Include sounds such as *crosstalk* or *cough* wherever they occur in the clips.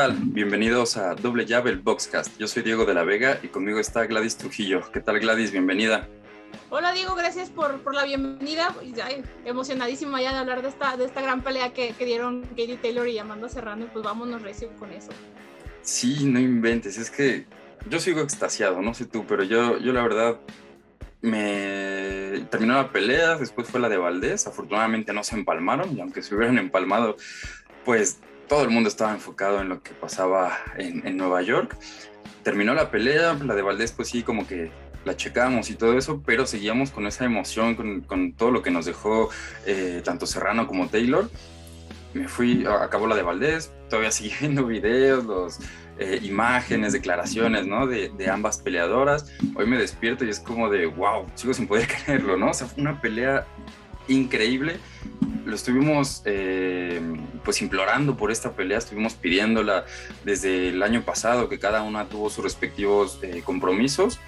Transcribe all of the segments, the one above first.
¿Qué tal? Bienvenidos a Doble Llave, el Boxcast. Yo soy Diego de la Vega y conmigo está Gladys Trujillo. ¿Qué tal Gladys? Bienvenida. Hola Diego, gracias por, por la bienvenida. Ay, emocionadísima ya de hablar de esta, de esta gran pelea que, que dieron Katie Taylor y Amanda Serrano. Pues vámonos recio con eso. Sí, no inventes. Es que yo sigo extasiado, no sé tú, pero yo, yo la verdad me terminó la pelea, después fue la de Valdés. Afortunadamente no se empalmaron y aunque se hubieran empalmado, pues todo el mundo estaba enfocado en lo que pasaba en, en Nueva York. Terminó la pelea, la de Valdés, pues sí, como que la checamos y todo eso, pero seguíamos con esa emoción, con, con todo lo que nos dejó eh, tanto Serrano como Taylor. Me fui, acabó la de Valdés, todavía *laughs* seguí viendo videos, los, eh, imágenes, declaraciones, ¿no? De, de, ambas peleadoras. Hoy me despierto y es como de, wow, sigo sin poder *laughs* creerlo, ¿no? O sea, fue una pelea increíble. Lo estuvimos eh, pues implorando por esta pelea, estuvimos pidiéndola desde el año pasado, que cada una tuvo sus respectivos eh, compromisos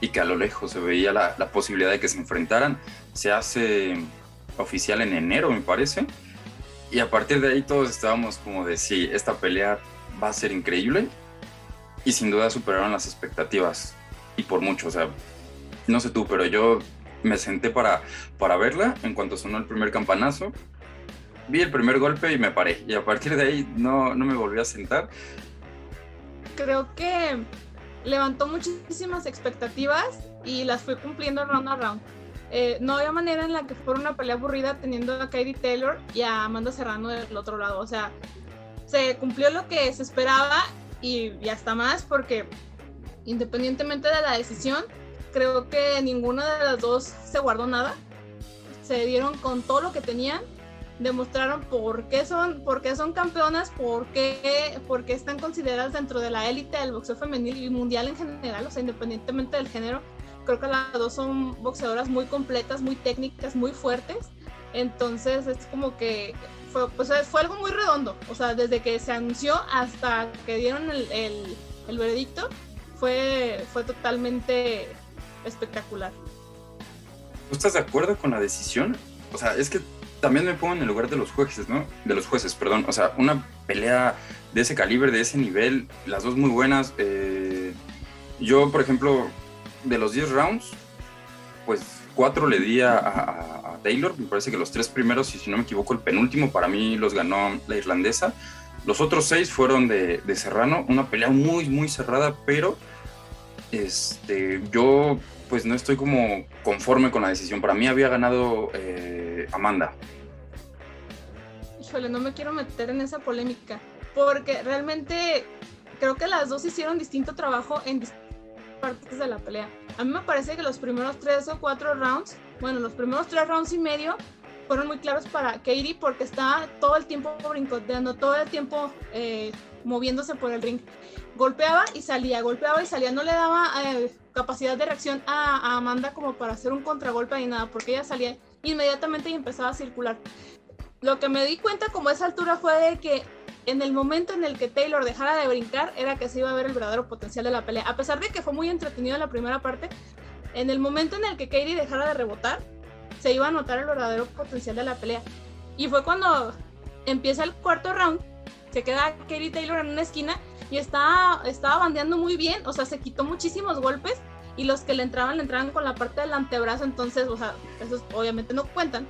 y que a lo lejos se veía la, la, posibilidad de que se enfrentaran. Se hace oficial en enero, me parece. Y a partir de ahí todos estábamos como de, sí, esta pelea va a ser increíble y sin duda superaron las expectativas y por mucho, o sea, no sé tú, pero yo me senté para, para verla en cuanto sonó el primer campanazo. Vi el primer golpe y me paré. Y a partir de ahí no, no me volví a sentar. Creo que levantó muchísimas expectativas y las fue cumpliendo round a round. Eh, no había manera en la que fuera una pelea aburrida teniendo a Katie Taylor y a Amanda Serrano del otro lado. O sea, se cumplió lo que se esperaba y, y hasta más porque independientemente de la decisión, creo que ninguna de las dos se guardó nada. Se dieron con todo lo que tenían, demostraron por qué son, por qué son campeonas, por qué, por qué están consideradas dentro de la élite del boxeo femenil y mundial en general, o sea, independientemente del género. Creo que las dos son boxeadoras muy completas, muy técnicas, muy fuertes. Entonces es como que fue, pues, fue algo muy redondo. O sea, desde que se anunció hasta que dieron el, el, el veredicto, fue, fue totalmente espectacular. ¿Tú estás de acuerdo con la decisión? O sea, es que también me pongo en el lugar de los jueces, ¿no? De los jueces, perdón. O sea, una pelea de ese calibre, de ese nivel, las dos muy buenas. Eh, yo, por ejemplo, de los 10 rounds, pues cuatro le di a, Taylor. Me parece que los tres primeros, y si no me equivoco, el penúltimo para mí los ganó la irlandesa. Los otros seis fueron de, de Serrano. Una pelea muy, muy cerrada, pero este, yo pues no estoy como conforme con la decisión. Para mí había ganado eh, Amanda. Híjole, no me quiero meter en esa polémica, porque realmente creo que las dos hicieron distinto trabajo en distintas partes de la pelea. A mí me parece que los primeros tres o cuatro rounds, bueno, los primeros tres rounds y medio fueron muy claros para Katie porque estaba todo el tiempo brincoteando, todo el tiempo eh, moviéndose por el ring. Golpeaba y salía, golpeaba y salía, no le daba eh, capacidad de reacción a, a, Amanda como para hacer un contragolpe ni nada, porque ella salía inmediatamente y empezaba a circular. Lo que me di cuenta como a esa altura fue de que en el momento en el que Taylor dejara de brincar era que se iba a ver el verdadero potencial de la pelea. A pesar de que fue muy entretenido la primera parte, en el momento en el que Katie dejara de rebotar, se iba a notar el verdadero potencial de la pelea. Y fue cuando empieza el cuarto round, se queda Katie Taylor en una esquina y estaba, estaba bandeando muy bien, o sea, se quitó muchísimos golpes y los que le entraban, le entraban con la parte del antebrazo, entonces, o sea, esos obviamente no cuentan.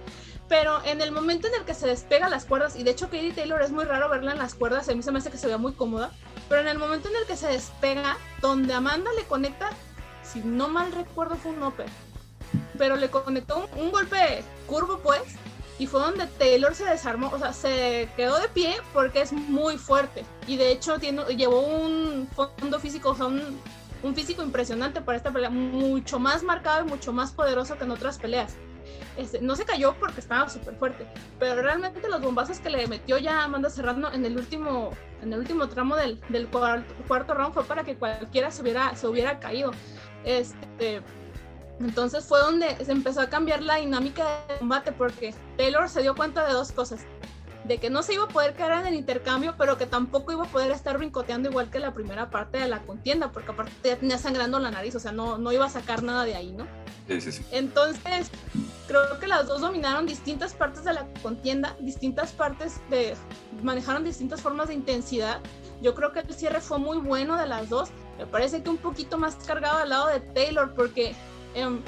Pero en el momento en el que se despega las cuerdas, y de hecho Katie Taylor es muy raro verla en las cuerdas, a mí se me hace que se vea muy cómoda, pero en el momento en el que se despega, donde Amanda le conecta, si no mal recuerdo fue un upper, pero le conectó un, un golpe curvo pues, y fue donde Taylor se desarmó, o sea, se quedó de pie porque es muy fuerte y de hecho tiene, llevó un fondo físico, o sea, un, físico impresionante para esta pelea, mucho más marcado y mucho más poderoso que en otras peleas. Este, no se cayó porque estaba súper fuerte, pero realmente los bombazos que le metió ya Amanda Serrano en el último, en el último tramo del, del cuarto, cuarto round fue para que cualquiera se hubiera, se hubiera caído. Este, entonces fue donde se empezó a cambiar la dinámica de combate porque Taylor se dio cuenta de dos cosas. De que no se iba a poder quedar en el intercambio, pero que tampoco iba a poder estar brincoteando igual que la primera parte de la contienda, porque aparte ya tenía sangrando la nariz, o sea, no, no iba a sacar nada de ahí, ¿no? Sí, sí, sí. Entonces, creo que las dos dominaron distintas partes de la contienda, distintas partes de. manejaron distintas formas de intensidad Yo creo que el cierre fue muy bueno de las dos. Me parece que un poquito más cargado al lado de Taylor porque em,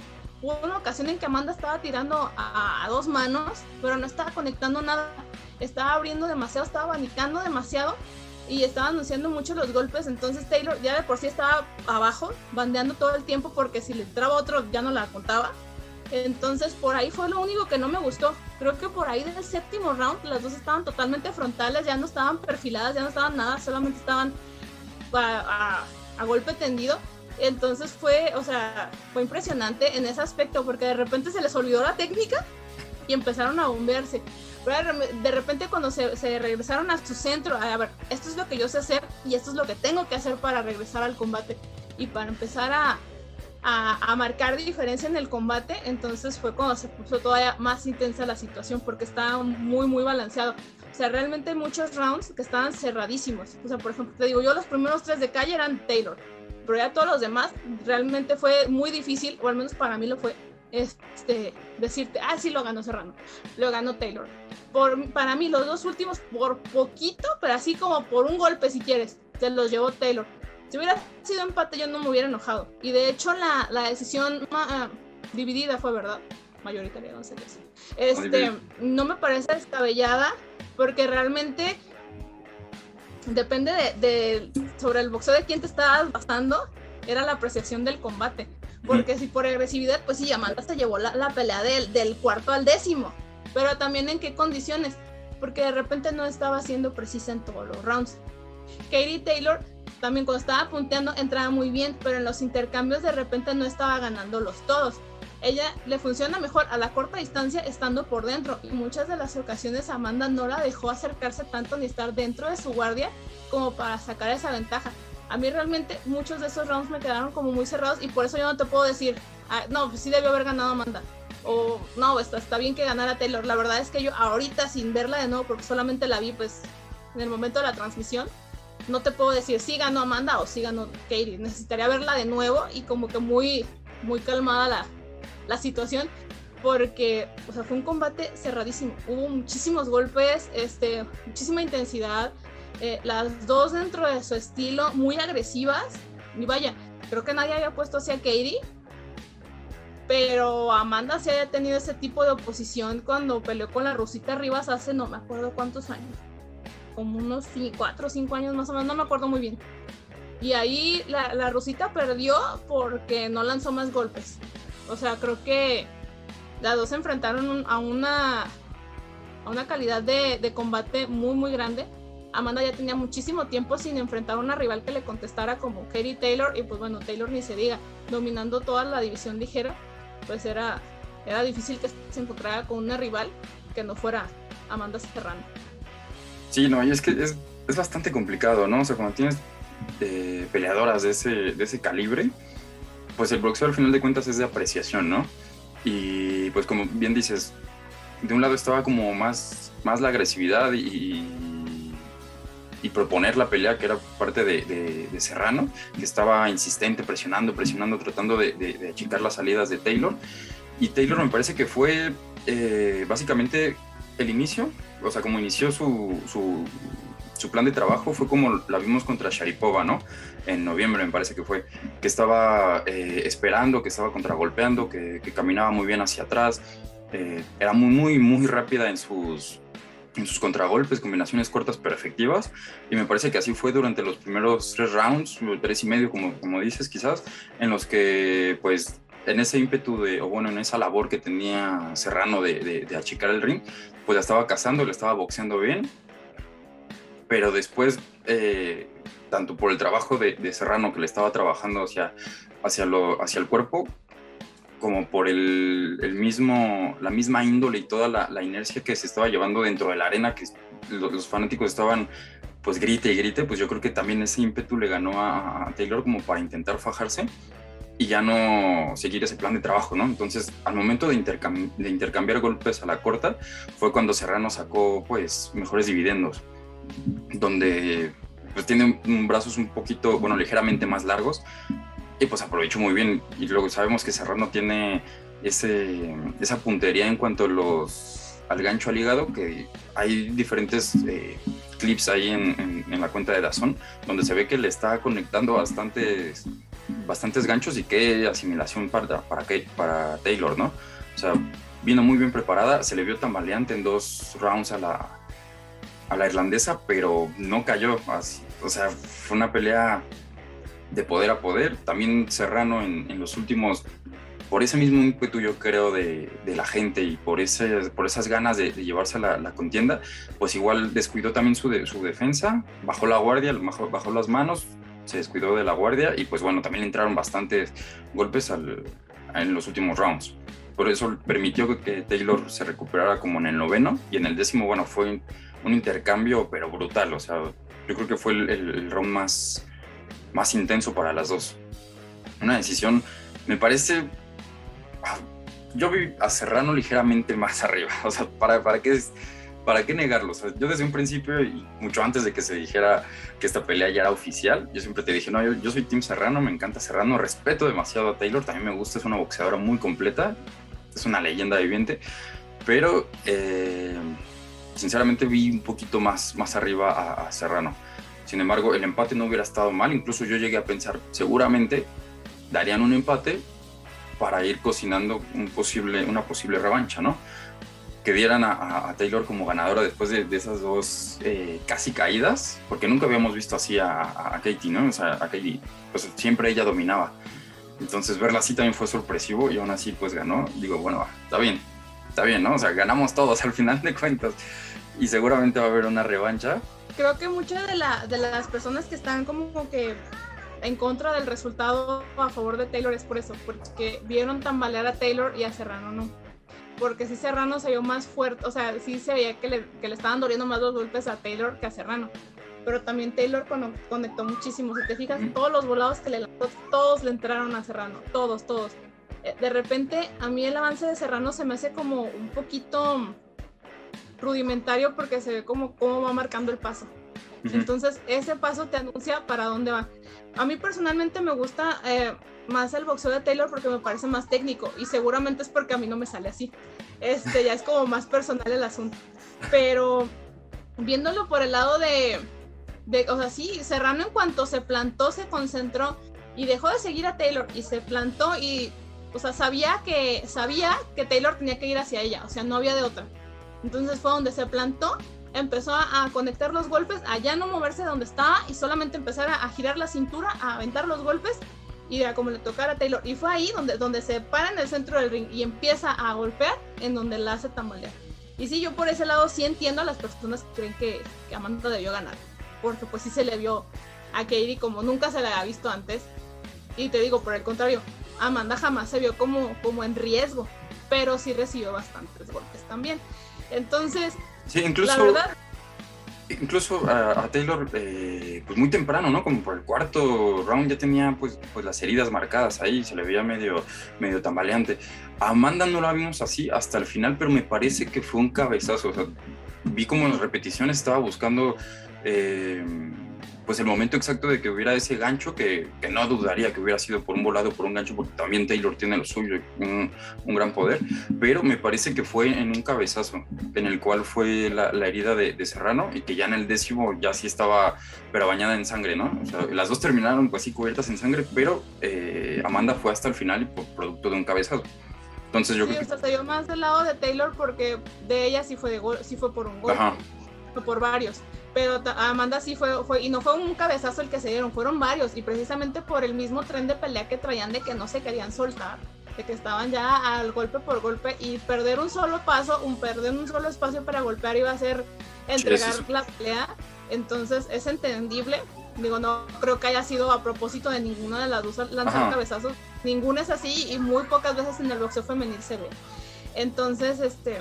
hubo una ocasión en que Amanda estaba tirando a, a, dos manos, pero no estaba conectando nada. Estaba abriendo demasiado, estaba abanicando demasiado y estaba anunciando mucho los golpes. Entonces Taylor ya de por sí estaba abajo, bandeando todo el tiempo porque si le entraba otro ya no la contaba. Entonces por ahí fue lo único que no me gustó. Creo que por ahí desde el séptimo round las dos estaban totalmente frontales, ya no estaban perfiladas, ya no estaban nada, solamente estaban a, a, golpe tendido. Entonces fue, o sea, fue impresionante en ese aspecto porque de repente se les olvidó la técnica y empezaron a bombearse. Pero de repente cuando se, se, regresaron a su centro, a ver, esto es lo que yo sé hacer y esto es lo que tengo que hacer para regresar al combate y para empezar a, a, marcar diferencia en el combate, entonces fue cuando se puso todavía más intensa la situación porque estaba muy, muy balanceado. O sea, realmente muchos rounds que estaban cerradísimos. O sea, por ejemplo, te digo, yo los primeros tres de calle eran Taylor, pero ya todos los demás realmente fue muy difícil, o al menos para mí lo fue, este, decirte, ah, sí, lo ganó Serrano, lo ganó Taylor. Por, para mí, los dos últimos, por poquito, pero así como por un golpe, si quieres, se los llevó Taylor. Si hubiera sido empate, yo no me hubiera enojado. Y de hecho, la, la decisión uh, dividida fue verdad. Mayoritaria, no sé qué Este, no me parece descabellada, porque realmente depende de, de, sobre el boxeo de quién te estabas basando, era la apreciación del combate. Porque si por agresividad, pues sí, Amanda se llevó la, la pelea del, del, cuarto al décimo. Pero también en qué condiciones. Porque de repente no estaba siendo precisa en todos los rounds. Katie Taylor también cuando estaba punteando entraba muy bien, pero en los intercambios de repente no estaba ganando los todos. Ella le funciona mejor a la corta distancia estando por dentro y muchas de las ocasiones Amanda no la dejó acercarse tanto ni estar dentro de su guardia como para sacar esa ventaja. A mí realmente muchos de esos rounds me quedaron como muy cerrados y por eso yo no te puedo decir, ah, no, pues sí debió haber ganado Amanda. O no, está, está bien que ganara Taylor. La verdad es que yo ahorita sin verla de nuevo, porque solamente la vi pues en el momento de la transmisión, no te puedo decir si ganó Amanda o si ganó Katie. Necesitaría verla de nuevo y como que muy, muy calmada la, la situación porque o sea, fue un combate cerradísimo. Hubo muchísimos golpes, este, muchísima intensidad. Eh, las dos dentro de su estilo, muy agresivas. Y vaya, creo que nadie había puesto hacia Katie. Pero Amanda sí había tenido ese tipo de oposición cuando peleó con la Rusita Rivas hace no me acuerdo cuántos años como unos 4 o 5 años más o menos, no me acuerdo muy bien. Y ahí la, la Rosita perdió porque no lanzó más golpes. O sea, creo que las dos se enfrentaron a una, a una calidad de, de, combate muy, muy grande. Amanda ya tenía muchísimo tiempo sin enfrentar a una rival que le contestara como Katie Taylor. Y pues bueno, Taylor ni se diga, dominando toda la división ligera, pues era, era difícil que se encontrara con una rival que no fuera Amanda Serrano. Sí, no, y es que es, es bastante complicado, ¿no? O sea, cuando tienes eh, peleadoras de ese, de ese calibre, pues el boxeo al final de cuentas es de apreciación, ¿no? Y pues como bien dices, de un lado estaba como más, más la agresividad y, y proponer la pelea, que era parte de, de, Serrano, que estaba insistente, presionando, presionando, tratando de, de, achicar las salidas de Taylor. Y Taylor me parece que fue eh, básicamente el inicio, o sea, como inició su, su, su, plan de trabajo, fue como la vimos contra Sharipova, ¿no? En noviembre me parece que fue, que estaba eh, esperando, que estaba contragolpeando, que, caminaba muy bien hacia atrás, eh, era muy, muy, muy rápida en sus, en sus contragolpes, combinaciones cortas pero efectivas, y me parece que así fue durante los primeros tres rounds, tres y medio, como, como dices quizás, en los que pues en ese ímpetu de, o bueno, en esa labor que tenía Serrano de, de, achicar el ring, pues la estaba cazando, le estaba boxeando bien, pero después, eh, tanto por el trabajo de, Serrano que le estaba trabajando hacia, hacia, lo, hacia el cuerpo, como por el, el, mismo, la misma índole y toda la, la, inercia que se estaba llevando dentro de la arena, que los, los fanáticos estaban pues grite y grite, pues yo creo que también ese ímpetu le ganó a, a Taylor como para intentar fajarse y ya no seguir ese plan de trabajo, ¿no? Entonces, al momento de, de intercambiar golpes a la corta, fue cuando Serrano sacó, pues, mejores dividendos, donde pues, tiene brazos un poquito, bueno, ligeramente más largos, y pues aprovechó muy bien. Y luego sabemos que Serrano tiene ese, esa puntería en cuanto los al gancho al hígado, que hay diferentes eh, clips ahí en, la cuenta de Dazón, donde se ve que le está conectando bastantes, bastantes ganchos y qué asimilación para, para, para Taylor, ¿no? O sea, vino muy bien preparada, se le vio tambaleante en dos rounds a la, a la irlandesa, pero no cayó. o sea, fue una pelea de poder a poder. También Serrano en, los últimos, por ese mismo ímpetu yo creo de, la gente y por, ese, por esas ganas de, llevarse a la, contienda, pues igual descuidó también su, su defensa, bajó la guardia, bajó, bajó, las manos, se descuidó de la guardia y pues bueno, también entraron bastantes golpes en los últimos rounds. Por eso permitió que Taylor se recuperara como en el noveno y en el décimo, bueno, fue un intercambio pero brutal. O sea, yo creo que fue el, el round más, más intenso para las dos. Una decisión, me parece, ah, yo vi a Serrano ligeramente más *laughs* arriba, o sea, ¿para, para, qué, para qué negarlo? yo desde un principio y mucho antes de que se dijera que esta pelea ya era oficial, yo siempre te dije, no, yo, soy Team Serrano, me encanta Serrano, respeto demasiado a Taylor, también me gusta, es una boxeadora muy completa, es una leyenda viviente, pero eh, sinceramente vi un poquito más, más arriba a Serrano sin embargo, el empate no hubiera estado mal. Incluso yo llegué a pensar, seguramente darían un empate para ir cocinando un posible, una posible revancha, ¿no? Que dieran a, Taylor como ganadora después de, esas dos eh, casi caídas, porque nunca habíamos visto así a, Katie, ¿no? O sea, a Katie, pues siempre ella dominaba. Entonces verla así también fue sorpresivo y aún así pues ganó. Digo, bueno, está bien, está bien, ¿no? O sea, ganamos todos al final de cuentas y seguramente va a haber una revancha, creo que muchas de, de las personas que están como que en contra del resultado a favor de Taylor es por eso, porque vieron tambalear a Taylor y a Serrano no. Porque si Serrano se vio más fuerte, o sea, sí se veía que le, que le estaban doliendo más los golpes a Taylor que a Serrano. Pero también Taylor conectó muchísimo. Si te fijas, todos los volados que le lanzó, todos le entraron a Serrano, todos, todos. Eh, de repente, a mí el avance de Serrano se me hace como un poquito rudimentario porque se ve como cómo va marcando el paso. Entonces, ese paso te anuncia para dónde va. A mí personalmente me gusta eh, más el boxeo de Taylor porque me parece más técnico y seguramente es porque a mí no me sale así. Este ya es como más personal el asunto. Pero viéndolo por el lado de, de, o sea, sí, Serrano en cuanto se plantó, se concentró y dejó de seguir a Taylor y se plantó y, o sea, sabía que, sabía que Taylor tenía que ir hacia ella, o sea, no había de otra. Entonces fue donde se plantó, empezó a, conectar los golpes, a ya no moverse de donde estaba y solamente empezar a, girar la cintura, a aventar los golpes y era como le tocara a Taylor. Y fue ahí donde, donde se para en el centro del ring y empieza a golpear en donde la hace tambalear. Y sí, yo por ese lado sí entiendo a las personas que creen que, que Amanda debió ganar. Porque pues sí se le vio a Katie como nunca se le había visto antes. Y te digo, por el contrario, Amanda jamás se vio como, como en riesgo, pero sí recibió bastantes golpes también. Entonces, sí, incluso, la verdad, incluso a, Taylor, eh, pues muy temprano, ¿no? Como por el cuarto round ya tenía pues, pues las heridas marcadas ahí, se le veía medio, medio tambaleante. A Amanda no la vimos así hasta el final, pero me parece que fue un cabezazo. O sea, vi como en las repeticiones estaba buscando eh, pues el momento exacto de que hubiera ese gancho, que, que, no dudaría que hubiera sido por un volado, por un gancho, porque también Taylor tiene lo suyo, un, un gran poder, pero me parece que fue en un cabezazo, en el cual fue la, la herida de, de, Serrano y que ya en el décimo ya sí estaba, pero bañada en sangre, ¿no? O sea, las dos terminaron pues sí cubiertas en sangre, pero eh, Amanda fue hasta el final y por producto de un cabezazo. Entonces yo sí, creo que... se dio más del lado de Taylor porque de ella sí fue, de gol, sí fue por un gol, o por varios pero Amanda sí fue, fue, y no fue un cabezazo el que se dieron, fueron varios, y precisamente por el mismo tren de pelea que traían de que no se querían soltar, de que estaban ya al golpe por golpe, y perder un solo paso, un perder un solo espacio para golpear iba a ser entregar la pelea, entonces es entendible, digo, no creo que haya sido a propósito de ninguna de las dos lanzar cabezazos, ninguna es así, y muy pocas veces en el boxeo femenil se ve. Entonces, este,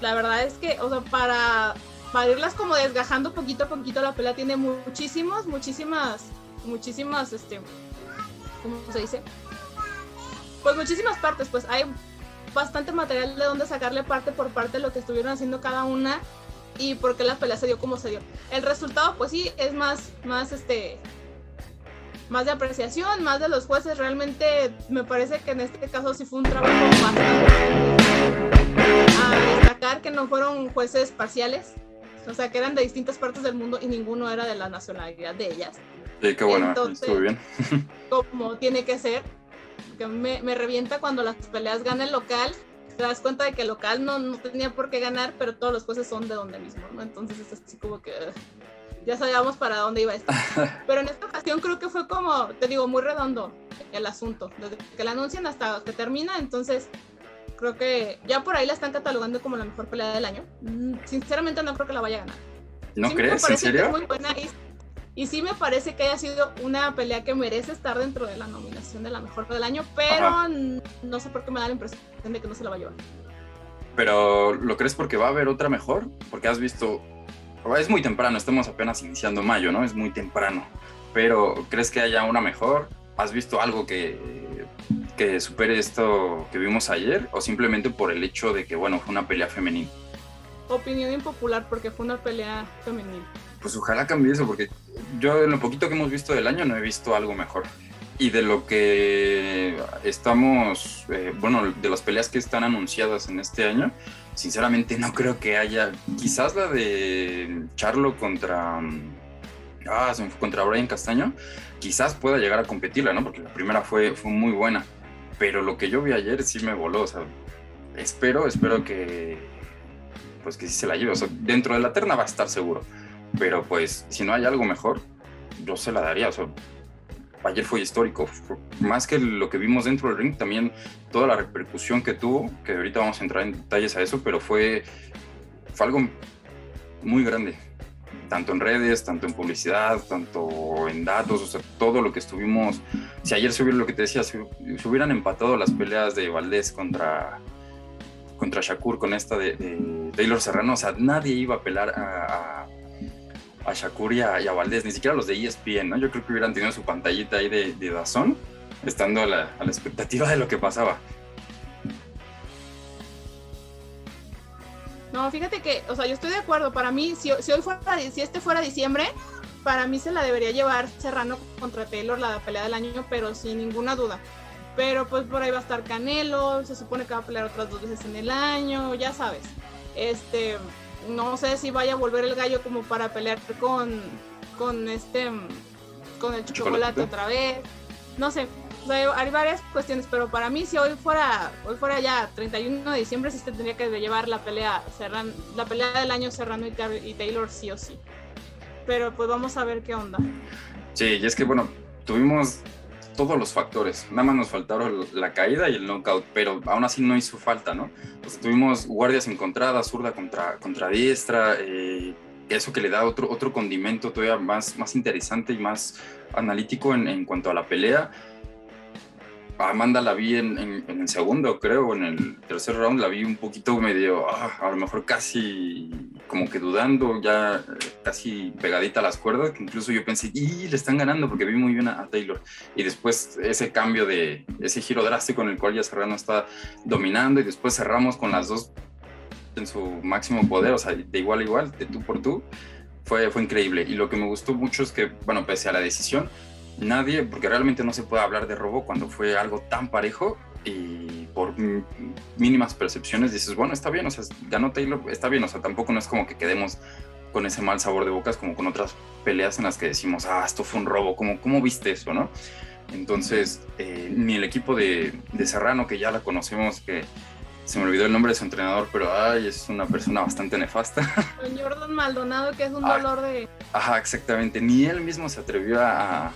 la verdad es que, o sea, para para irlas como desgajando poquito a poquito, la pelea tiene muchísimas, muchísimas, muchísimas, este, ¿cómo se dice? Pues muchísimas partes, pues hay bastante material de donde sacarle parte por parte de lo que estuvieron haciendo cada una y por qué la pelea se dio como se dio. El resultado, pues sí, es más, más, este, más de apreciación, más de los jueces. Realmente me parece que en este caso sí fue un trabajo bastante a destacar que no fueron jueces parciales, o sea, que eran de distintas partes del mundo y ninguno era de la nacionalidad de ellas. Sí, qué bueno, estuvo bien. *laughs* como tiene que ser, que me, me, revienta cuando las peleas gana el local, te das cuenta de que el local no, no tenía por qué ganar, pero todos los jueces son de donde mismo, ¿no? Entonces es así como que ya sabíamos para dónde iba esto. *laughs* Pero en esta ocasión creo que fue como, te digo, muy redondo el asunto, desde que la anuncian hasta que termina, entonces creo que ya por ahí la están catalogando como la mejor pelea del año. Mm, sinceramente no creo que la vaya a ganar. ¿No crees? ¿En serio? muy buena y, sí me parece que haya sido una pelea que merece estar dentro de la nominación de la mejor del año, pero no sé por qué me da la impresión de que no se la va a llevar. Pero ¿lo crees porque va a haber otra mejor? Porque has visto es muy temprano, estamos apenas iniciando mayo, ¿no? Es muy temprano. Pero ¿crees que haya una mejor? ¿Has visto algo que, que supere esto que vimos ayer? ¿O simplemente por el hecho de que, bueno, fue una pelea femenina? Opinión impopular porque fue una pelea femenina. Pues ojalá cambie eso, porque yo en lo poquito que hemos visto del año no he visto algo mejor. Y de lo que estamos, eh, bueno, de las peleas que están anunciadas en este año, sinceramente no creo que haya, quizás la de Charlo contra, ah, contra Brian Castaño, quizás pueda llegar a competirla, ¿no? Porque la primera fue, fue muy buena, pero lo que yo vi ayer sí me voló, o sea, espero, espero que, pues que sí se la lleve, o sea, dentro de la terna va a estar seguro, pero pues si no hay algo mejor, yo se la daría, o sea, ayer fue histórico. Más que lo que vimos dentro del ring, también toda la repercusión que tuvo, que ahorita vamos a entrar en detalles a eso, pero fue, fue algo muy grande. Tanto en redes, tanto en publicidad, tanto en datos, o sea, todo lo que estuvimos. Si ayer se hubiera, lo que te decía, si, hubieran empatado las peleas de Valdés contra, contra Shakur con esta de, Taylor Serrano, o sea, nadie iba a pelar a a Shakur y a, Valdés, ni siquiera los de ESPN, ¿no? Yo creo que hubieran tenido su pantallita ahí de, de Dazón, estando a la, expectativa de lo que pasaba. No, fíjate que, o sea, yo estoy de acuerdo. Para mí, si, si hoy fuera, si este fuera diciembre, para mí se la debería llevar Serrano contra Taylor, la pelea del año, pero sin ninguna duda. Pero pues por ahí va a estar Canelo, se supone que va a pelear otras dos veces en el año, ya sabes. Este, no sé si vaya a volver el gallo como para pelear con, con este con el chocolate, otra vez. No sé, hay varias cuestiones, pero para mí si hoy fuera hoy fuera ya 31 de diciembre sí se tendría que llevar la pelea Serrano, la pelea del año Serrano y, Taylor sí o sí. Pero pues vamos a ver qué onda. Sí, y es que bueno, tuvimos todos los factores. Nada más nos faltaron la caída y el knockout, pero aún así no hizo falta, ¿no? tuvimos guardias encontradas, zurda contra, contra diestra, eh, eso que le da otro, otro condimento todavía más, más interesante y más analítico en, en cuanto a la pelea. Amanda la vi en, el segundo, creo, en el tercer round la vi un poquito medio, ah, a lo mejor casi como que dudando, ya casi pegadita a las cuerdas, que incluso yo pensé, y le están ganando porque vi muy bien a, Taylor. Y después ese cambio de, ese giro drástico en el cual ya Serrano está dominando y después cerramos con las dos en su máximo poder, o sea, de igual a igual, de tú por tú, fue, fue increíble. Y lo que me gustó mucho es que, bueno, pese a la decisión, nadie, porque realmente no se puede hablar de robo cuando fue algo tan parejo y por mínimas percepciones dices, bueno, está bien, o sea, ganó Taylor, está bien, o sea, tampoco no es como que quedemos con ese mal sabor de bocas como con otras peleas en las que decimos, ah, esto fue un robo, ¿cómo, cómo viste eso, no? Entonces, eh, ni el equipo de, de Serrano, que ya la conocemos, que se me olvidó el nombre de su entrenador, pero ay, es una persona bastante nefasta. *laughs* Jordan Maldonado, que es un ah, dolor de... Ajá, exactamente. Ni él mismo se atrevió a,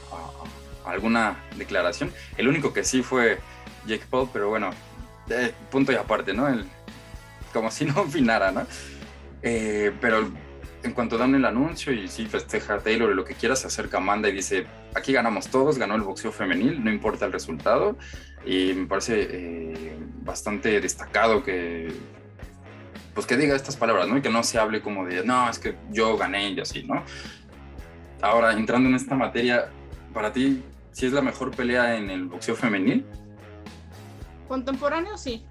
alguna declaración. El único que sí fue Jake Paul, pero bueno, punto y aparte, ¿no? El, como si no opinara, ¿no? Eh, pero en cuanto dan el anuncio y sí festeja a Taylor y lo que quiera, se acerca Amanda y dice, aquí ganamos todos, ganó el boxeo femenil, no importa el resultado. Y me parece eh, bastante destacado que, pues que diga estas palabras, ¿no? Y que no se hable como de, no, es que yo gané y así, ¿no? Ahora, entrando en esta materia, para ti, ¿sí es la mejor pelea en el boxeo femenil? Contemporáneo, sí.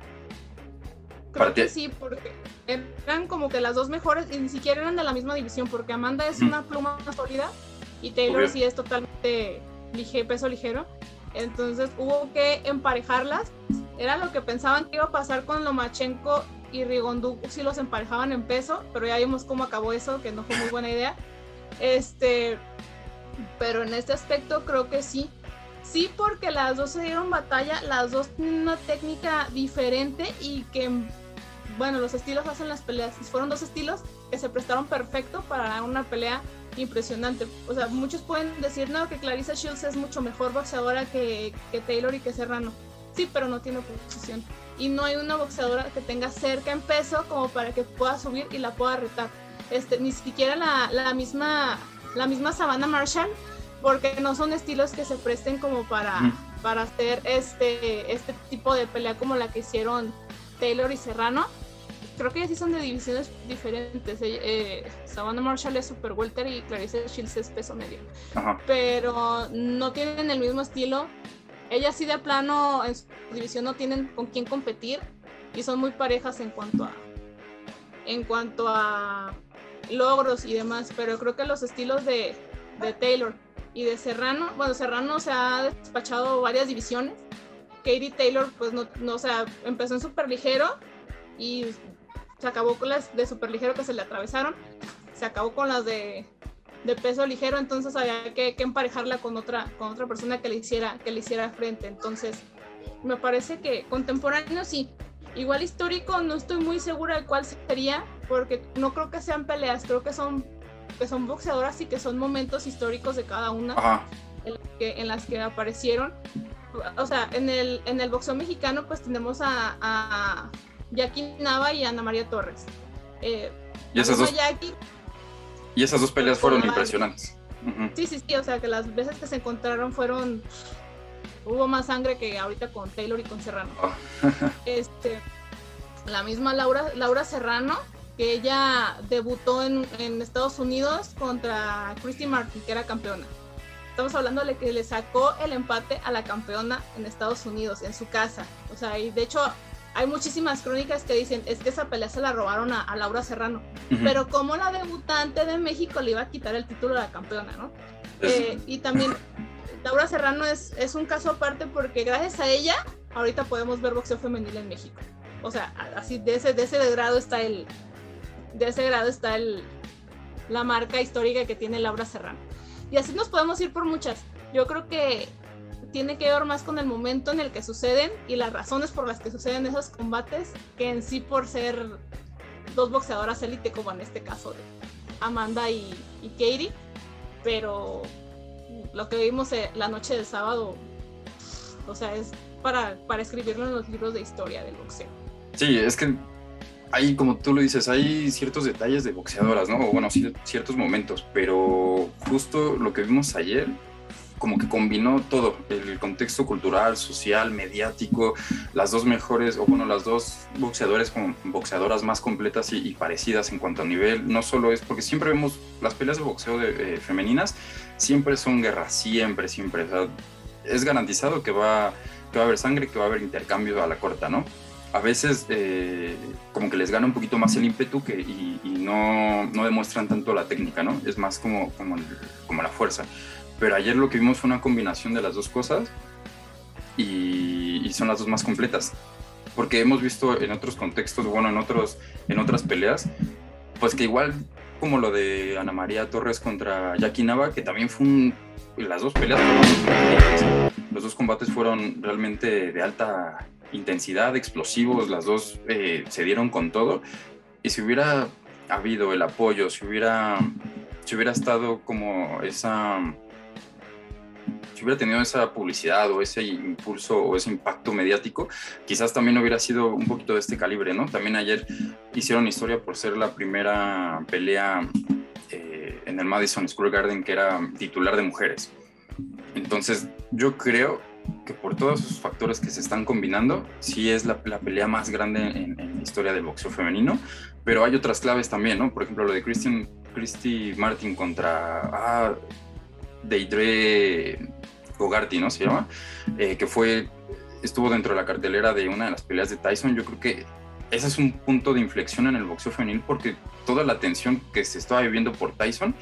Creo que sí, porque eran como que las dos mejores y ni siquiera eran de la misma división, porque Amanda es una pluma sólida y Taylor sí es totalmente peso ligero. Entonces hubo que emparejarlas. Era lo que pensaban que iba a pasar con Lomachenko y Rigondu sí los emparejaban en peso, pero ya vimos cómo acabó eso, que no fue muy buena idea. Este, pero en este aspecto creo que sí. Sí, porque las dos se dieron batalla, las dos tienen una técnica diferente y que, bueno, los estilos hacen las peleas. Fueron dos estilos que se prestaron perfecto para una pelea impresionante. O sea, muchos pueden decir, no, que Clarissa Shields es mucho mejor boxeadora que, que Taylor y que Serrano. Sí, pero no tiene posición. Y no hay una boxeadora que tenga cerca en peso como para que pueda subir y la pueda retar. Este, ni siquiera la, la misma la misma Savannah Marshall, porque no son estilos que se presten como para, para hacer este, este tipo de pelea como la que hicieron Taylor y Serrano. Creo que sí son de divisiones diferentes. Eh, Savannah Marshall es super welter y Clarissa Shields es peso medio. Pero no tienen el mismo estilo. Ellas sí de plano en su división no tienen con quién competir y son muy parejas en cuanto a en cuanto a logros y demás, pero creo que los estilos de, de Taylor y de Serrano, bueno, Serrano se ha despachado varias divisiones. Katie Taylor, pues no, no o sea, empezó en super ligero y se acabó con las de super ligero que se le atravesaron, se acabó con las de, de peso ligero, entonces había que, que, emparejarla con otra, con otra persona que le hiciera, que le hiciera frente. Entonces, me parece que contemporáneo sí, igual histórico no estoy muy segura de cuál sería, porque no creo que sean peleas, creo que son, que son boxeadoras y que son momentos históricos de cada una En, las que, aparecieron. O sea, en el, en el boxeo mexicano pues tenemos a, a Jackie Nava y Ana María Torres. Eh, y, esas dos, y esas dos peleas fueron impresionantes. Sí, sí, sí, o sea que las veces que se encontraron fueron hubo más sangre que ahorita con Taylor y con Serrano. Ah. *laughs* este, la misma Laura, Laura Serrano, que ella debutó en, Estados Unidos contra Christy Martin, que era campeona. Estamos hablando de que le sacó el empate a la campeona en Estados Unidos, en su casa. O sea, y de hecho hay muchísimas crónicas que dicen, es que esa pelea se la robaron a, Laura Serrano. Pero como la debutante de México le iba a quitar el título a la campeona, ¿no? Eh, y también Laura Serrano es, es un caso aparte porque gracias a ella ahorita podemos ver boxeo femenil en México. O sea, así de ese, de ese grado está el, de ese grado está el, la marca histórica que tiene Laura Serrano. Y así nos podemos ir por muchas. Yo creo que tiene que ver más con el momento en el que suceden y las razones por las que suceden esos combates que en sí por ser dos boxeadoras élite como en este caso de Amanda y, Katie. Pero lo que vimos eh, la noche del sábado, o sea, es para, para escribirlo en los libros de historia del boxeo. Sí, es que hay, como tú lo dices, hay ciertos detalles de boxeadoras, ¿no? O bueno, ciertos momentos, pero justo lo que vimos ayer, como que combinó todo, el contexto cultural, social, mediático, las dos mejores, o bueno, las dos boxeadores como boxeadoras más completas y, parecidas en cuanto a nivel, no solo es porque siempre vemos las peleas de boxeo de, eh, femeninas, siempre son guerras, siempre, siempre. es garantizado que va, que va a haber sangre, que va a haber intercambio a la corta, ¿no? A veces eh, como que les gana un poquito más el ímpetu que, y, no, no, demuestran tanto la técnica, ¿no? Es más como, como, como, la fuerza. Pero ayer lo que vimos fue una combinación de las dos cosas y, y son las dos más completas. Porque hemos visto en otros contextos, bueno, en, otros, en otras peleas, pues que igual como lo de Ana María Torres contra Jackie Nava, que también fue un, las dos peleas, los dos combates fueron realmente de alta intensidad, explosivos, las dos eh, se dieron con todo. Y si hubiera habido el apoyo, si hubiera, si hubiera estado como esa si hubiera tenido esa publicidad o ese impulso o ese impacto mediático, quizás también hubiera sido un poquito de este calibre, ¿no? También ayer hicieron historia por ser la primera pelea eh, en el Madison Square Garden que era titular de mujeres. Entonces, yo creo que por todos esos factores que se están combinando, sí es la, pelea más grande en, la historia del boxeo femenino, pero hay otras claves también, ¿no? Por ejemplo, lo de Christian, Christy Martin contra ah, Deidre Gogarty, ¿no? Se llama, eh, que fue, estuvo dentro de la cartelera de una de las peleas de Tyson. Yo creo que ese es un punto de inflexión en el boxeo femenil porque toda la atención que se estaba viviendo por Tyson,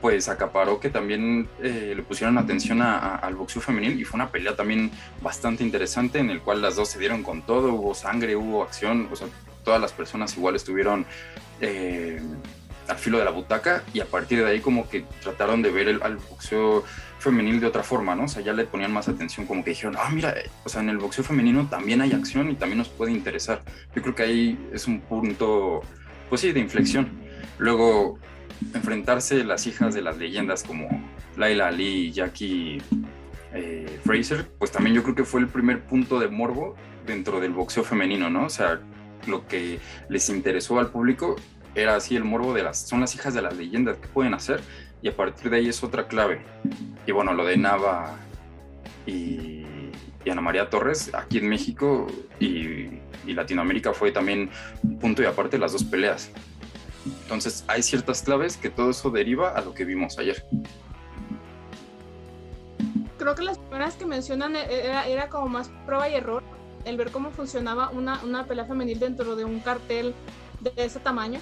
pues acaparó que también eh, le pusieron atención al boxeo femenil y fue una pelea también bastante interesante en el cual las dos se dieron con todo, hubo sangre, hubo acción, o sea, todas las personas igual estuvieron eh, al filo de la butaca y a partir de ahí como que trataron de ver el, al boxeo femenil de otra forma, ¿no? O sea, ya le ponían más atención, como que dijeron, ah, mira, o sea, en el boxeo femenino también hay acción y también nos puede interesar. Yo creo que ahí es un punto, pues sí, de inflexión. Luego, enfrentarse las hijas de las leyendas como Laila Ali y Jackie eh, Fraser, pues también yo creo que fue el primer punto de morbo dentro del boxeo femenino, ¿no? O sea, lo que les interesó al público era así el morbo de las, son las hijas de las leyendas, ¿qué pueden hacer? Y a partir de ahí es otra clave. Y bueno, lo de Nava y, Ana María Torres, aquí en México y, Latinoamérica fue también un punto y aparte las dos peleas. Entonces hay ciertas claves que todo eso deriva a lo que vimos ayer. Creo que las primeras que mencionan e, era, era como más prueba y error, el ver cómo funcionaba una, una pelea femenil dentro de un cartel de ese tamaño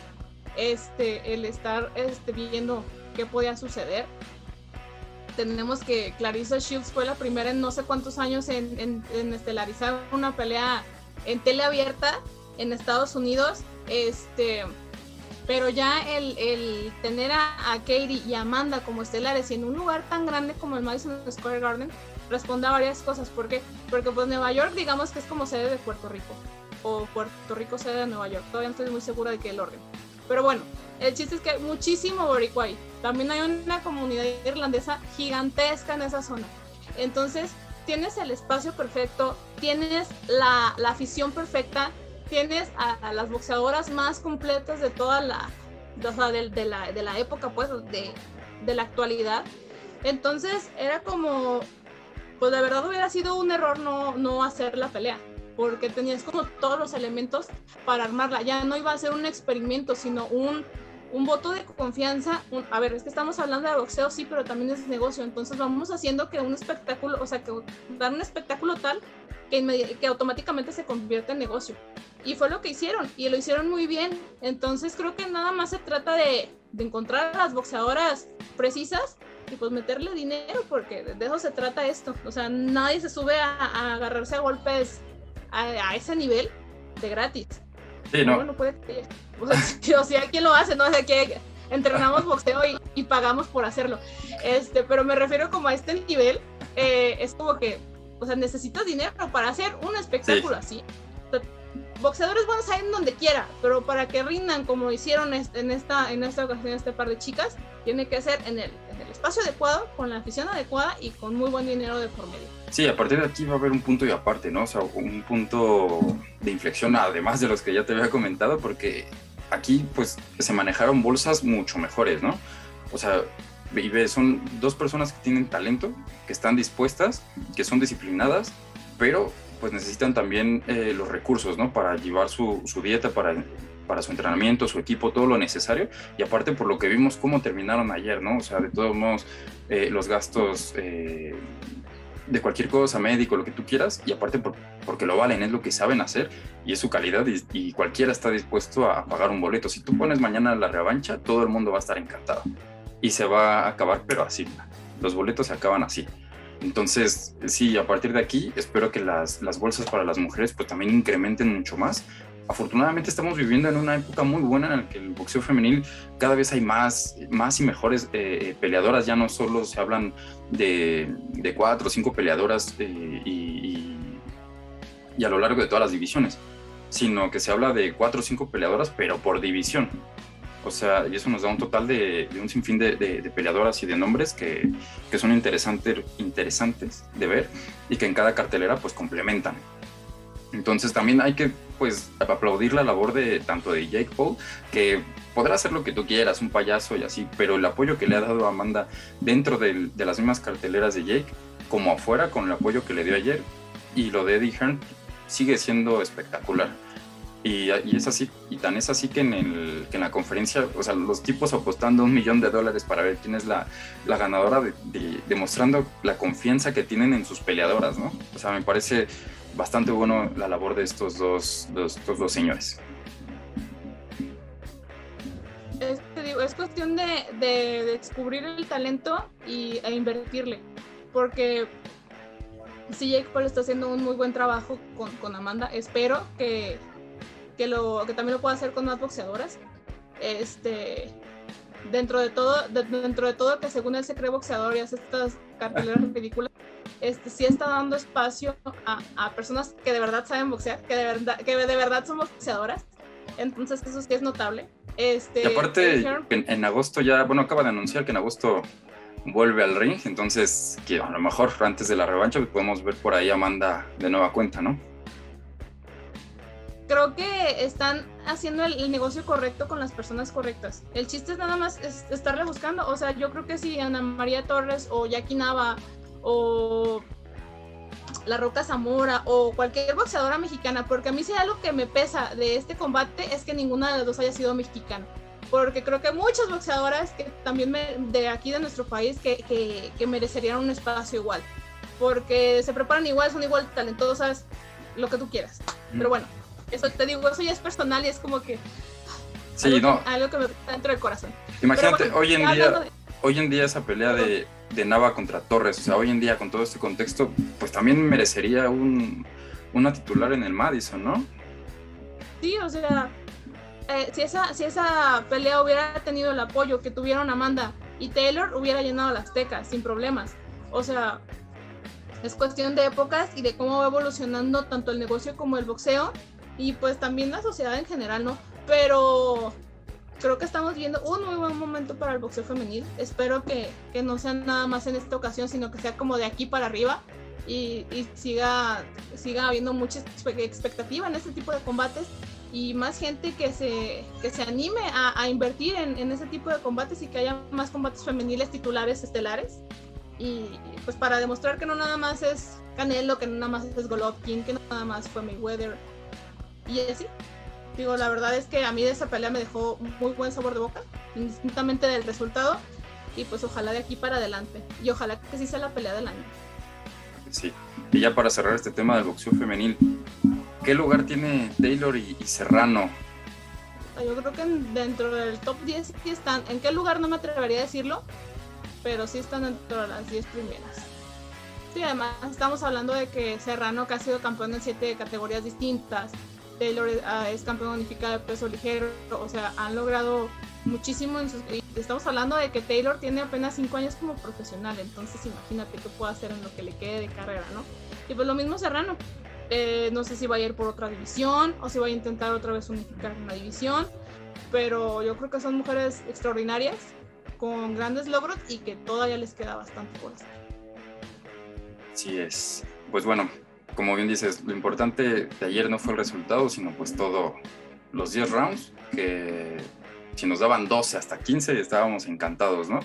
este, el estar este, viendo qué podía suceder. Tenemos que Clarissa Shields fue la primera en no sé cuántos años en, estelarizar una pelea en tele abierta en Estados Unidos. Este, pero ya el, tener a, Katie y Amanda como estelares y en un lugar tan grande como el Madison Square Garden responde a varias cosas. ¿Por qué? Porque pues Nueva York digamos que es como sede de Puerto Rico o Puerto Rico sede de Nueva York. Todavía no estoy muy segura de qué el orden. Pero bueno, el chiste es que hay muchísimo boricua También hay una comunidad irlandesa gigantesca en esa zona. Entonces, tienes el espacio perfecto, tienes la, la afición perfecta, tienes a, las boxeadoras más completas de toda la, de, de, la, de la época, pues, de, de la actualidad. Entonces, era como, pues de verdad hubiera sido un error no, no hacer la pelea porque tenías como todos los elementos para armarla. Ya no iba a ser un experimento, sino un, un voto de confianza. a ver, es que estamos hablando de boxeo, sí, pero también es negocio. Entonces vamos haciendo que un espectáculo, o sea, que dar un espectáculo tal que, que automáticamente se convierte en negocio. Y fue lo que hicieron, y lo hicieron muy bien. Entonces creo que nada más se trata de, de encontrar a las boxeadoras precisas y pues meterle dinero, porque de eso se trata esto. O sea, nadie se sube a agarrarse a golpes a, ese nivel de gratis. Sí, no. no puede, *laughs* o sea, ¿quién lo hace? No, o sea, que entrenamos boxeo y, pagamos por hacerlo. Este, pero me refiero como a este nivel, eh, es como que, o sea, necesitas dinero para hacer un espectáculo así. boxeadores buenos hay en donde quiera, pero para que rindan como hicieron en esta, en esta ocasión este par de chicas, tiene que ser en el, en el espacio adecuado, con la afición adecuada y con muy buen dinero de por medio. Sí, a partir de aquí va a haber un punto y aparte, ¿no? O sea, un punto de inflexión, además de los que ya te había comentado, porque aquí, pues, se manejaron bolsas mucho mejores, ¿no? O sea, son dos personas que tienen talento, que están dispuestas, que son disciplinadas, pero pues necesitan también eh, los recursos, ¿no? Para llevar su, su dieta, para para su entrenamiento, su equipo, todo lo necesario. Y aparte por lo que vimos cómo terminaron ayer, ¿no? O sea, de todos modos, eh, los gastos eh, de cualquier cosa, médico, lo que tú quieras, y aparte porque lo valen, es lo que saben hacer y es su calidad y, cualquiera está dispuesto a, pagar un boleto. Si tú pones mañana la revancha, todo el mundo va a estar encantado y se va a acabar, pero así. Los boletos se acaban así. Entonces, sí, a partir de aquí, espero que las, las bolsas para las mujeres pues también incrementen mucho más afortunadamente estamos viviendo en una época muy buena en la que el boxeo femenil cada vez hay más, más y mejores eh, peleadoras, ya no solo se hablan de, de cuatro o cinco peleadoras eh, y, y, a lo largo de todas las divisiones, sino que se habla de cuatro o cinco peleadoras, pero por división. O sea, y eso nos da un total de, un sinfín de, de, peleadoras y de nombres que, que son interesantes interesantes de ver y que en cada cartelera pues complementan. Entonces también hay que pues aplaudir la labor de tanto de Jake Paul, que podrá hacer lo que tú quieras, un payaso y así, pero el apoyo que le ha dado Amanda dentro de, las mismas carteleras de Jake, como afuera con el apoyo que le dio ayer, y lo de Eddie Hearn sigue siendo espectacular. Y, es así, y tan es así que en, el, que en la conferencia, o sea, los tipos apostando un millón de dólares para ver quién es la, la ganadora, demostrando la confianza que tienen en sus peleadoras, ¿no? O sea, me parece bastante bueno la labor de estos dos, estos dos señores. Es, digo, es cuestión de, de, descubrir el talento y, e invertirle, porque si Jake Paul está haciendo un muy buen trabajo con, con Amanda, espero que, que, lo, que también lo puede hacer con más boxeadoras. Este, dentro de todo, dentro de todo que según él se cree boxeador y hace estas carteleras *laughs* ridículas, este, sí está dando espacio a, a, personas que de verdad saben boxear, que de verdad, que de verdad son boxeadoras. Entonces eso sí es notable. Este, y aparte, en, en, agosto ya, bueno, acaba de anunciar que en agosto vuelve al ring, entonces que a lo mejor antes de la revancha podemos ver por ahí a Amanda de nueva cuenta, ¿no? creo que están haciendo el, negocio correcto con las personas correctas. El chiste es nada más es, estarle buscando. O sea, yo creo que si Ana María Torres o Jackie Nava o La Roca Zamora o cualquier boxeadora mexicana, porque a mí sí algo que me pesa de este combate es que ninguna de las dos haya sido mexicana. Porque creo que muchas boxeadoras que también de aquí de nuestro país que, que, que merecerían un espacio igual. Porque se preparan igual, son igual talentosas, lo que tú quieras. Pero bueno, eso te digo, eso ya es personal y es como que. Sí, algo no. Que, algo que me está dentro del corazón. Imagínate, hoy en día. De... Hoy en día esa pelea de, de, Nava contra Torres, o sea, hoy en día con todo este contexto, pues también merecería un, una titular en el Madison, ¿no? Sí, o sea, eh, si, esa, si esa pelea hubiera tenido el apoyo que tuvieron Amanda y Taylor, hubiera llenado las tecas sin problemas. O sea, es cuestión de épocas y de cómo va evolucionando tanto el negocio como el boxeo y pues también la sociedad en general, ¿no? Pero creo que estamos viendo un muy buen momento para el boxeo femenil. Espero que, que no sea nada más en esta ocasión, sino que sea como de aquí para arriba y, y siga, siga habiendo mucha expectativa en este tipo de combates y más gente que se, que se anime a, a invertir en, en, ese tipo de combates y que haya más combates femeniles titulares estelares. Y pues para demostrar que no nada más es Canelo, que no nada más es Golovkin, que no nada más fue Mayweather, y así. Digo, la verdad es que a mí de esa pelea me dejó muy buen sabor de boca, indistintamente del resultado. Y pues ojalá de aquí para adelante. Y ojalá que sí sea la pelea del año. Sí. Y ya para cerrar este tema del boxeo femenil, ¿qué lugar tiene Taylor y, y Serrano? Yo creo que dentro del top 10 sí están. ¿En qué lugar no me atrevería a decirlo? Pero sí están dentro de las 10 primeras. Sí, además estamos hablando de que Serrano, que ha sido campeón en 7 categorías distintas, Taylor es campeón unificado de peso ligero, o sea, han logrado muchísimo. En sus, estamos hablando de que Taylor tiene apenas 5 años como profesional, entonces imagínate qué puede hacer en lo que le quede de carrera, ¿no? Y pues lo mismo Serrano. Eh, no sé si va a ir por otra división o si va a intentar otra vez unificar una división, pero yo creo que son mujeres extraordinarias, con grandes logros y que todavía les queda bastante por hacer. Sí es. Pues bueno, como bien dices, lo importante de ayer no fue el resultado, sino pues todo los 10 rounds, que si nos daban 12 hasta 15 estábamos encantados, ¿no?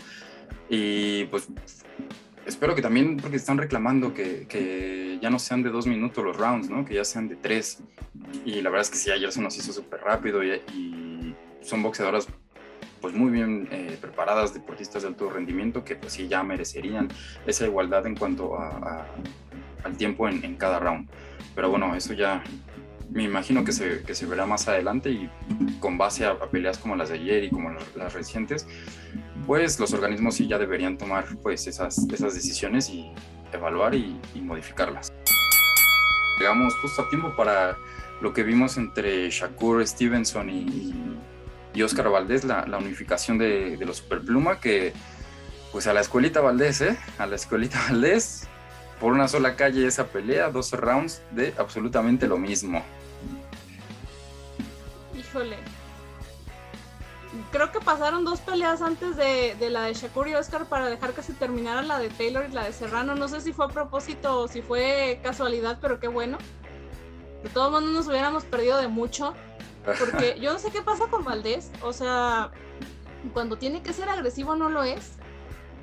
Y pues espero que también, porque están reclamando que, que, ya no sean de dos minutos los rounds, ¿no? Que ya sean de tres. Y la verdad es que sí, ayer se nos hizo súper rápido y, y, son boxeadoras pues muy bien eh, preparadas, deportistas de alto rendimiento, que pues sí ya merecerían esa igualdad en cuanto a, a al tiempo en, en, cada round. Pero bueno, eso ya me imagino que se, que se verá más adelante y con base a, a peleas como las de ayer y como las, las, recientes, pues los organismos sí ya deberían tomar pues esas, esas decisiones y evaluar y, y modificarlas. Llegamos justo a tiempo para lo que vimos entre Shakur Stevenson y, y Oscar Valdés, la, la unificación de, de, los Superpluma, que pues a la escuelita Valdés, ¿eh? A la escuelita *laughs* Valdés, por una sola calle esa pelea, 12 rounds de absolutamente lo mismo. Híjole. Creo que pasaron dos peleas antes de, de, la de Shakur y Oscar para dejar que se terminara la de Taylor y la de Serrano. No sé si fue a propósito o si fue casualidad, pero qué bueno. De todos modos nos hubiéramos perdido de mucho. Porque *laughs* yo no sé qué pasa con Valdés. O sea, cuando tiene que ser agresivo no lo es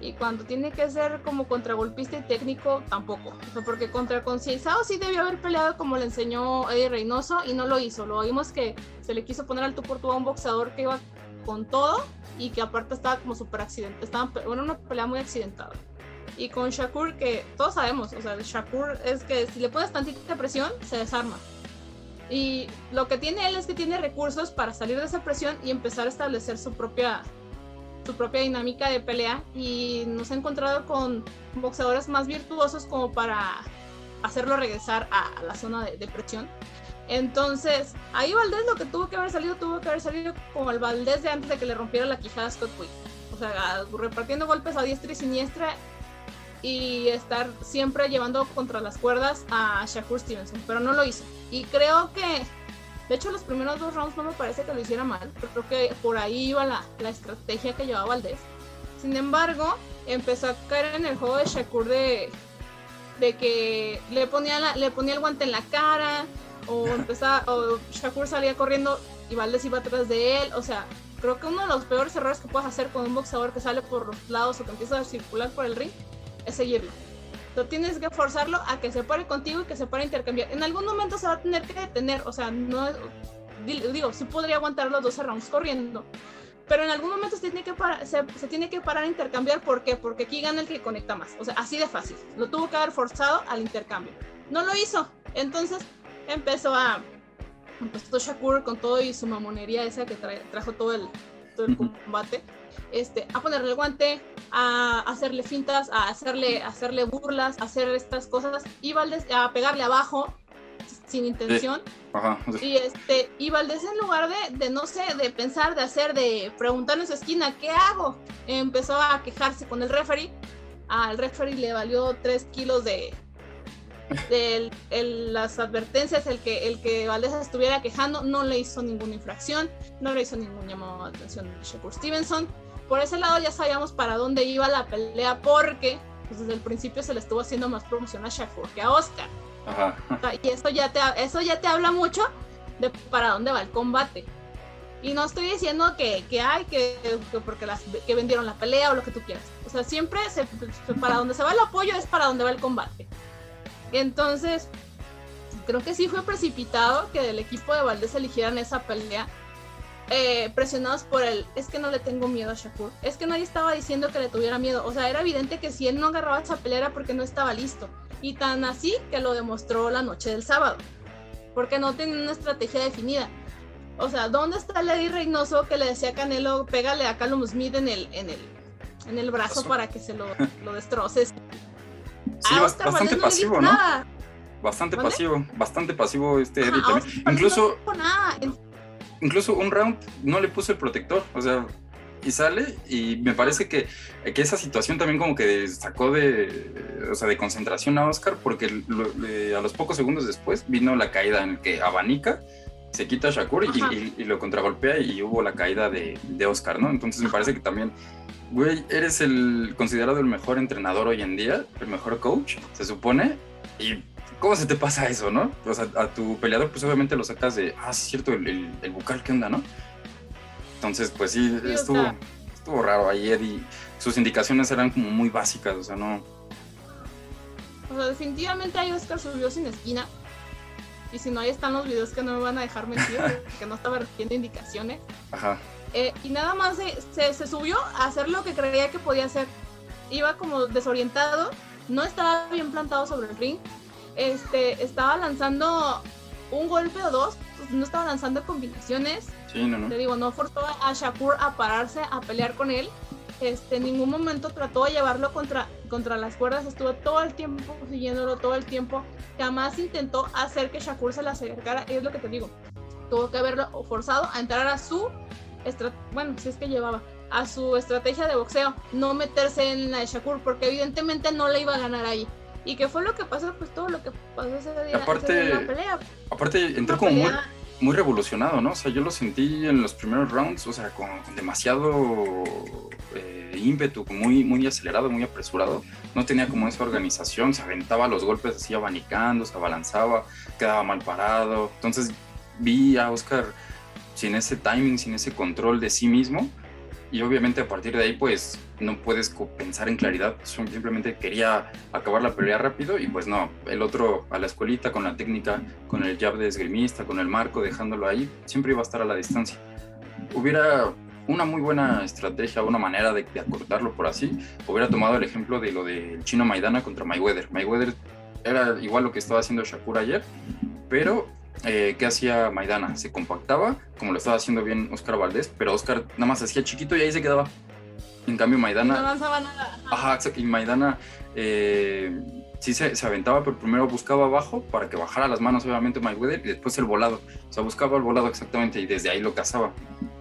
y cuando tiene que ser como contragolpista y técnico, tampoco. Porque contra Concienciado sí debió haber peleado como le enseñó Eddie Reynoso y no lo hizo. Lo vimos que se le quiso poner al tú por tú a un boxeador que iba con todo y que aparte estaba como súper accidente. Estaba bueno, una pelea muy accidentada. Y con Shakur, que todos sabemos, o sea, Shakur es que si le pones tantita presión, se desarma. Y lo que tiene él es que tiene recursos para salir de esa presión y empezar a establecer su propia su propia dinámica de pelea y nos ha encontrado con boxeadores más virtuosos como para hacerlo regresar a, a la zona de, de, presión. Entonces, ahí Valdés lo que tuvo que haber salido, tuvo que haber salido como el Valdés de antes de que le rompiera la quijada a Scott Quick. O sea, repartiendo golpes a diestra y siniestra y estar siempre llevando contra las cuerdas a Shakur Stevenson, pero no lo hizo. Y creo que, de hecho, los primeros dos rounds no me parece que lo hiciera mal, pero creo que por ahí iba la, la estrategia que llevaba Valdés. Sin embargo, empezó a caer en el juego de Shakur de, de que le ponía, le ponía el guante en la cara, o *laughs* empezaba, o Shakur salía corriendo y Valdés iba atrás de él, o sea, creo que uno de los peores errores que puedes hacer con un boxeador que sale por los lados o que empieza a circular por el ring es seguirlo. Tú tienes que forzarlo a que se pare contigo y que se pare a intercambiar. En algún momento se va a tener que detener, o sea, no digo, sí podría aguantar los 12 rounds corriendo, pero en algún momento se tiene que parar, se, tiene que parar a intercambiar, ¿por qué? Porque aquí gana el que conecta más, o sea, así de fácil. Lo tuvo que haber forzado al intercambio. No lo hizo, entonces empezó a empezó Shakur con todo y su mamonería esa que trajo todo el, todo el combate este, a ponerle el guante, a hacerle fintas, a hacerle, hacerle burlas, a hacer estas cosas y Valdés a pegarle abajo sin intención. Y este, y Valdés en lugar de, de, no sé, de pensar, de hacer, de preguntar en su esquina, ¿qué hago? Empezó a quejarse con el referee. Al referee le valió 3 kilos de, de las advertencias, el que, el que Valdés estuviera quejando, no le hizo ninguna infracción, no le hizo ningún llamado de atención a Shakur Stevenson por ese lado ya sabíamos para dónde iba la pelea porque pues, desde el principio se le estuvo haciendo más promoción a Shakur que a Oscar. Ajá. Y eso ya te, eso ya te habla mucho de para dónde va el combate. Y no estoy diciendo que, que hay, que, porque las, que vendieron la pelea o lo que tú quieras. O sea, siempre se, para donde se va el apoyo es para donde va el combate. Entonces, creo que sí fue precipitado que del equipo de Valdés eligieran esa pelea eh, presionados por él, es que no le tengo miedo a Shakur, es que nadie estaba diciendo que le tuviera miedo, o sea, era evidente que si él no agarraba esa pelea era porque no estaba listo, y tan así que lo demostró la noche del sábado, porque no tenía una estrategia definida. O sea, ¿dónde está el Eddie Reynoso que le decía a Canelo, pégale a Callum Smith en el, en el, en el brazo para que se lo, lo destroces? *laughs* Sí, bastante pasivo, ¿no? Bastante pasivo, bastante pasivo este Eddie también. Incluso incluso un round no le puso el protector, o sea, y sale y me parece que, que esa situación también como que sacó de, o sea, de concentración a Oscar porque a los pocos segundos después vino la caída en el que abanica, se quita a Shakur y, lo contragolpea y hubo la caída de, de Oscar, ¿no? Entonces me parece que también, güey, eres el considerado el mejor entrenador hoy en día, el mejor coach, se supone, y ¿Cómo se te pasa eso, no? O sea, a tu peleador, pues obviamente lo sacas de, ah, sí, es cierto, el, el, bucal, ¿qué onda, no? Entonces, pues sí, estuvo, estuvo raro ayer y sus indicaciones eran como muy básicas, o sea, no. O sea, definitivamente ahí Oscar subió sin esquina. Y si no, ahí están los videos que no me van a dejar mentir, *laughs* que no estaba recibiendo indicaciones. Ajá. Eh, y nada más se, se, subió a hacer lo que creía que podía hacer. Iba como desorientado, no estaba bien plantado sobre el ring, este, estaba lanzando un golpe o dos, pues, no estaba lanzando combinaciones. Sí, no, no. Te digo, no forzó a Shakur a pararse a pelear con él. Este, en ningún momento trató de llevarlo contra, contra las cuerdas, estuvo todo el tiempo siguiéndolo, todo el tiempo. Jamás intentó hacer que Shakur se la acercara, es lo que te digo. Tuvo que haberlo forzado a entrar a su, bueno, si es que llevaba, a su estrategia de boxeo, no meterse en la de Shakur, porque evidentemente no le iba a ganar ahí. ¿Y qué fue lo que pasó? Pues todo lo que pasó ese día, aparte, en la pelea. Aparte, entró como muy, muy, revolucionado, ¿no? O sea, yo lo sentí en los primeros rounds, o sea, con, demasiado eh, ímpetu, muy, muy acelerado, muy apresurado. No tenía como esa organización, se aventaba los golpes así abanicando, se abalanzaba, quedaba mal parado. Entonces vi a Oscar sin ese timing, sin ese control de sí mismo y obviamente a partir de ahí pues no puedes pensar en claridad, simplemente quería acabar la pelea rápido y pues no, el otro a la escuelita con la técnica, con el jab de esgrimista, con el marco, dejándolo ahí, siempre iba a estar a la distancia. Hubiera una muy buena estrategia, una manera de, acortarlo por así, hubiera tomado el ejemplo de lo del chino Maidana contra Mayweather. Mayweather era igual lo que estaba haciendo Shakur ayer, pero eh, ¿qué hacía Maidana? Se compactaba, como lo estaba haciendo bien Oscar Valdés, pero Oscar nada más hacía chiquito y ahí se quedaba. En cambio, Maidana. No avanzaba nada. Ajá, y Maidana eh, sí se, se, aventaba, pero primero buscaba abajo para que bajara las manos, obviamente, Mayweather, y después el volado. O sea, buscaba el volado exactamente y desde ahí lo cazaba.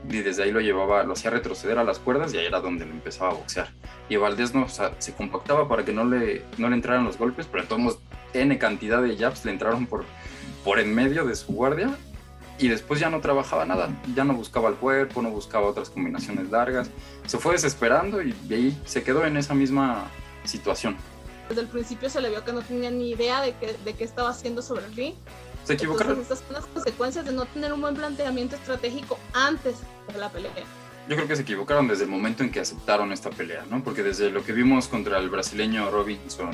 Y desde ahí lo llevaba, lo hacía retroceder a las cuerdas y ahí era donde lo empezaba a boxear. Y Valdés no, o sea, se compactaba para que no le, no le entraran los golpes, pero todos N cantidad de jabs le entraron por, por en medio de su guardia y después ya no trabajaba nada, ya no buscaba el cuerpo, no buscaba otras combinaciones largas, se fue desesperando y de ahí se quedó en esa misma situación. Desde el principio se le vio que no tenía ni idea de qué, de qué estaba haciendo sobre el ring. Se equivocaron. Entonces, estas son las consecuencias de no tener un buen planteamiento estratégico antes de la pelea. Yo creo que se equivocaron desde el momento en que aceptaron esta pelea, ¿no? Porque desde lo que vimos contra el brasileño Robinson,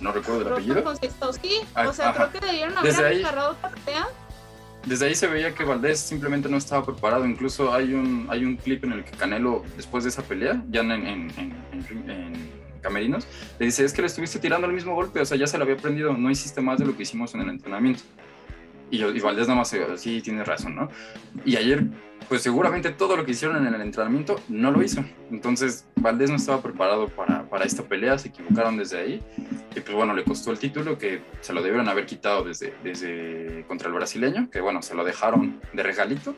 no recuerdo el apellido. Sí, o sea, creo que debieron haber agarrado otra pelea desde ahí se veía que Valdés simplemente no estaba preparado. Incluso hay un, hay un clip en el que Canelo, después de esa pelea, ya en, en, en, Camerinos, le dice, es que le estuviste tirando el mismo golpe, o sea, ya se lo había aprendido, no hiciste más de lo que hicimos en el entrenamiento. Y, yo, y Valdés nada más, sí, tiene razón, ¿no? Y ayer pues seguramente todo lo que hicieron en el entrenamiento no lo hizo. Entonces Valdés no estaba preparado para, para, esta pelea, se equivocaron desde ahí. Y pues bueno, le costó el título que se lo debieron haber quitado desde, desde contra el brasileño, que bueno, se lo dejaron de regalito.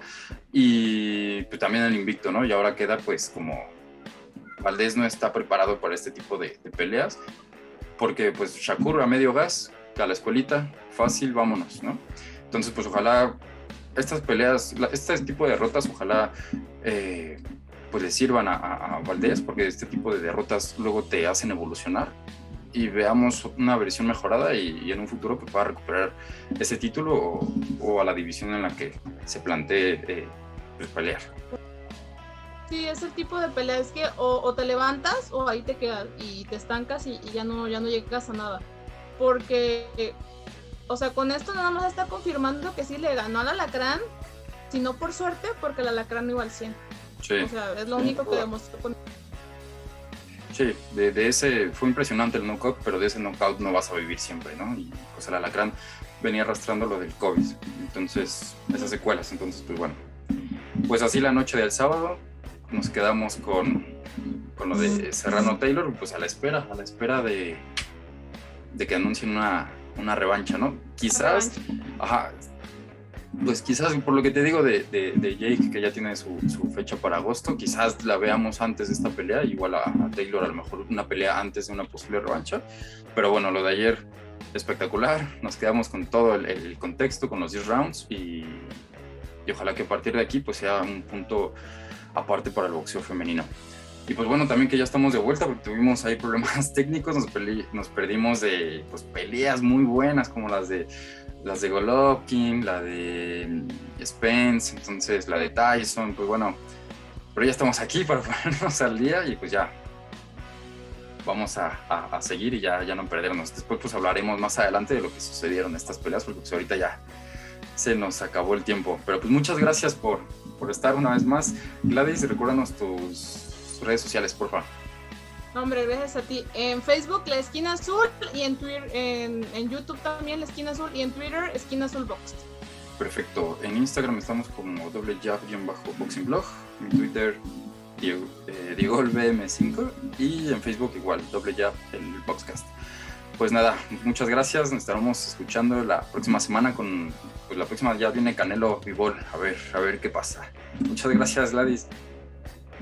Y pues también el invicto, ¿no? Y ahora queda pues como Valdés no está preparado para este tipo de, de peleas, porque pues Shakur a medio gas, a la escuelita, fácil, vámonos, ¿no? Entonces pues ojalá estas peleas, este tipo de derrotas, ojalá eh, pues le sirvan a, Valdés, porque este tipo de derrotas luego te hacen evolucionar y veamos una versión mejorada y, en un futuro que pueda recuperar ese título o, a la división en la que se plantee eh, pues, pelear. Sí, es el tipo de pelea, es que o, te levantas o ahí te quedas y te estancas y, y, ya, no, ya no llegas a nada. Porque o sea, con esto nada más está confirmando que sí le ganó al alacrán, si no por suerte, porque el alacrán iba al 100. Sí. O sea, es lo único que demostró con... Sí, de, ese fue impresionante el knockout, pero de ese knockout no vas a vivir siempre, ¿no? Y pues el alacrán venía arrastrando lo del COVID, entonces esas secuelas, entonces pues bueno. Pues así la noche del sábado nos quedamos con, con lo de Serrano Taylor, pues a la espera, a la espera de, de que anuncien una, una revancha, ¿no? Quizás, ajá, pues quizás por lo que te digo de, de, Jake, que ya tiene su, su, fecha para agosto, quizás la veamos antes de esta pelea, igual a, Taylor a lo mejor una pelea antes de una posible revancha, pero bueno, lo de ayer espectacular, nos quedamos con todo el, contexto, con los 10 rounds y, y, ojalá que a partir de aquí pues sea un punto aparte para el boxeo femenino. Y pues bueno, también que ya estamos de vuelta porque tuvimos ahí problemas *laughs* técnicos, nos, perdimos de pues, peleas muy buenas como las de las de Golovkin, la de mm, Spence, entonces la de Tyson, pues bueno, pero ya estamos aquí *laughs* para ponernos al día y pues ya vamos a, a, seguir y ya, ya no perdernos. Después pues hablaremos más adelante de lo que sucedieron estas peleas porque pues ahorita ya se nos acabó el tiempo. Pero pues muchas gracias por, por estar una vez más. Gladys, recuérdanos tus redes sociales, por favor. Hombre, gracias a ti. En Facebook, La Esquina Azul, y en Twitter, en, YouTube también, La Esquina Azul, y en Twitter, Esquina Azul Box. Perfecto. En Instagram estamos como doble jab-boxing blog, en Twitter, Diego, eh, BM5, y en Facebook igual, doble jab, el boxcast. Pues nada, muchas gracias. Nos estaremos escuchando la próxima semana con pues la próxima ya viene Canelo Vivol. A ver, a ver qué pasa. Muchas gracias, Gladys.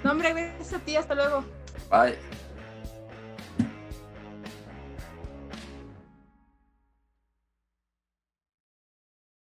No, hombre, gracias a ti, hasta luego. Bye.